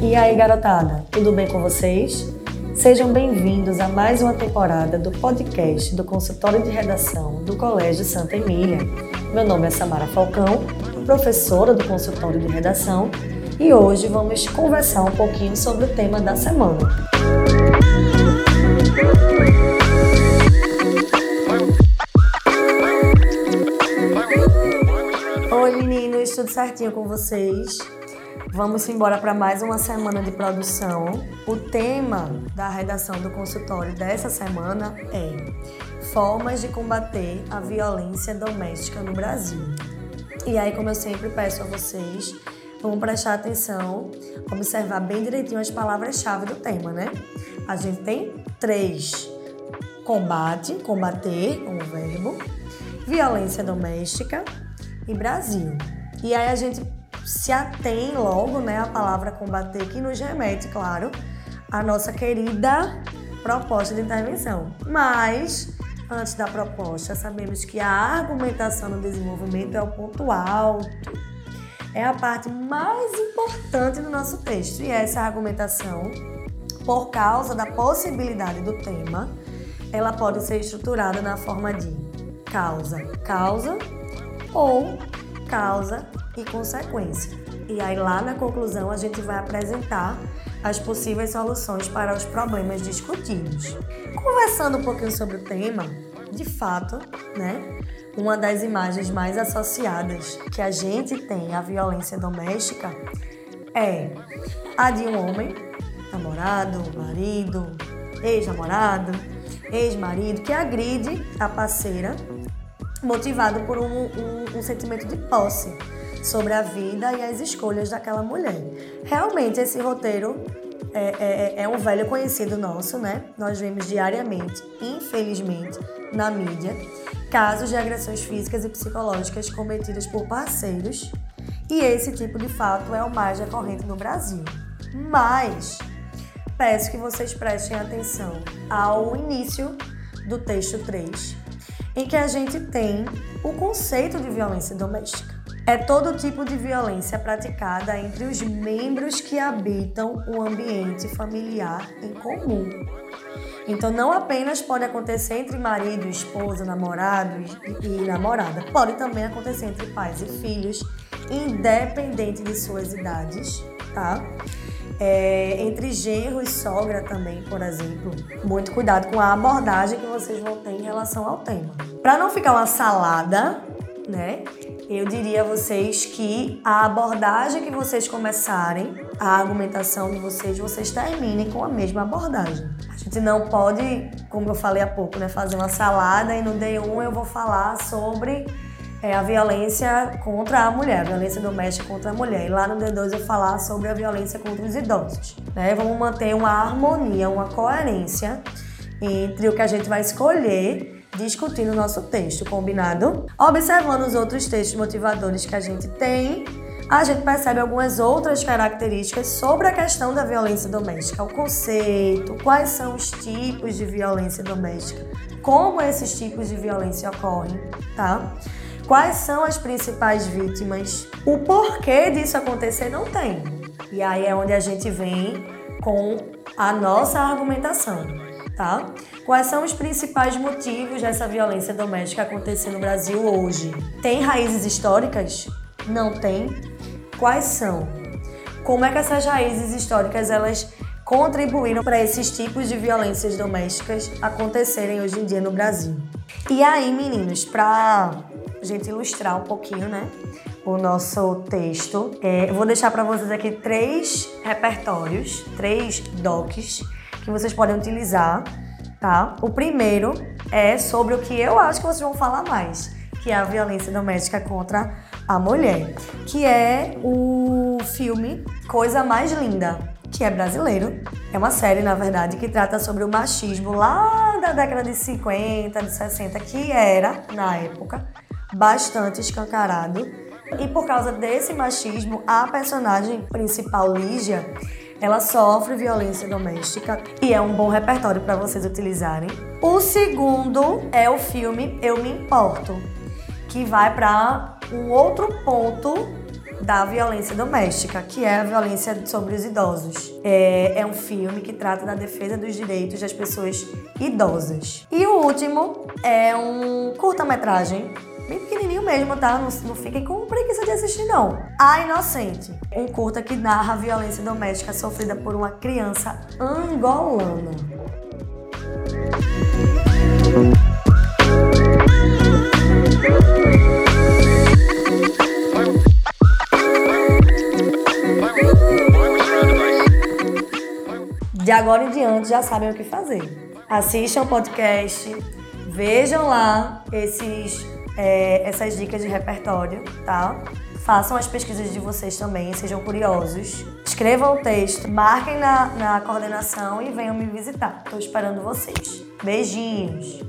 E aí, garotada, tudo bem com vocês? Sejam bem-vindos a mais uma temporada do podcast do Consultório de Redação do Colégio Santa Emília. Meu nome é Samara Falcão, professora do Consultório de Redação, e hoje vamos conversar um pouquinho sobre o tema da semana. Oi meninos, tudo certinho com vocês? Vamos embora para mais uma semana de produção. O tema da redação do consultório dessa semana é Formas de combater a violência doméstica no Brasil. E aí, como eu sempre peço a vocês, vamos prestar atenção, observar bem direitinho as palavras-chave do tema, né? A gente tem três: combate, combater, como verbo, violência doméstica e Brasil. E aí a gente se atém logo, né, à palavra combater, que nos remete, claro, à nossa querida proposta de intervenção. Mas, antes da proposta, sabemos que a argumentação no desenvolvimento é o ponto alto, é a parte mais importante do nosso texto. E essa argumentação, por causa da possibilidade do tema, ela pode ser estruturada na forma de causa, causa ou causa e consequência. E aí lá na conclusão a gente vai apresentar as possíveis soluções para os problemas discutidos. Conversando um pouquinho sobre o tema, de fato, né, uma das imagens mais associadas que a gente tem à violência doméstica é a de um homem, namorado, marido, ex-namorado, ex-marido, que agride a parceira motivado por um, um, um sentimento de posse sobre a vida e as escolhas daquela mulher. Realmente, esse roteiro é, é, é, um velho conhecido nosso, né? Nós vemos diariamente, infelizmente, na mídia, casos de agressões físicas e psicológicas cometidas por parceiros, e esse tipo de fato é o mais recorrente no Brasil. Mas peço que vocês prestem atenção ao início do texto 3, em que a gente tem o conceito de violência doméstica é todo tipo de violência praticada entre os membros que habitam o ambiente familiar em comum. Então, não apenas pode acontecer entre marido, esposa, namorado e, e namorada, pode também acontecer entre pais e filhos, independente de suas idades, tá? É, entre genro e sogra também, por exemplo. Muito cuidado com a abordagem que vocês vão ter em relação ao tema. Para não ficar uma salada, né? eu diria a vocês que a abordagem que vocês começarem, a argumentação de vocês, vocês terminem com a mesma abordagem. A gente não pode, como eu falei há pouco, né, fazer uma salada e no D1 eu vou falar sobre é, a violência contra a mulher, a violência doméstica contra a mulher. E lá no D2 eu falar sobre a violência contra os idosos. Né? Vamos manter uma harmonia, uma coerência entre o que a gente vai escolher discutindo o nosso texto, combinado? Observando os outros textos motivadores que a gente tem, a gente percebe algumas outras características sobre a questão da violência doméstica, o conceito, quais são os tipos de violência doméstica, como esses tipos de violência ocorrem, tá? Quais são as principais vítimas? O porquê disso acontecer não tem. E aí é onde a gente vem com a nossa argumentação, tá? Quais são os principais motivos dessa violência doméstica acontecer no Brasil hoje? Tem raízes históricas? Não tem? Quais são? Como é que essas raízes históricas elas contribuíram para esses tipos de violências domésticas acontecerem hoje em dia no Brasil? E aí, meninos, para gente ilustrar um pouquinho, né, o nosso texto, é, eu vou deixar para vocês aqui três repertórios, três docs que vocês podem utilizar tá? O primeiro é sobre o que eu acho que vocês vão falar mais, que é a violência doméstica contra a mulher, que é o filme Coisa Mais Linda, que é brasileiro. É uma série, na verdade, que trata sobre o machismo lá da década de 50, de 60, que era, na época, bastante escancarado. E por causa desse machismo, a personagem principal, Lígia, ela sofre violência doméstica e é um bom repertório para vocês utilizarem. O segundo é o filme Eu Me Importo, que vai para um outro ponto da violência doméstica, que é a violência sobre os idosos. É, é um filme que trata da defesa dos direitos das pessoas idosas. E o último é um curta-metragem bem pequenininho mesmo, tá? Não, não fiquem com preguiça de assistir, não. A Inocente, um curta que narra a violência doméstica sofrida por uma criança angolana. De agora em diante já sabem o que fazer. Assistam o podcast, vejam lá esses, é, essas dicas de repertório, tá? Façam as pesquisas de vocês também, sejam curiosos. Escrevam o texto, marquem na, na coordenação e venham me visitar. Estou esperando vocês. Beijinhos!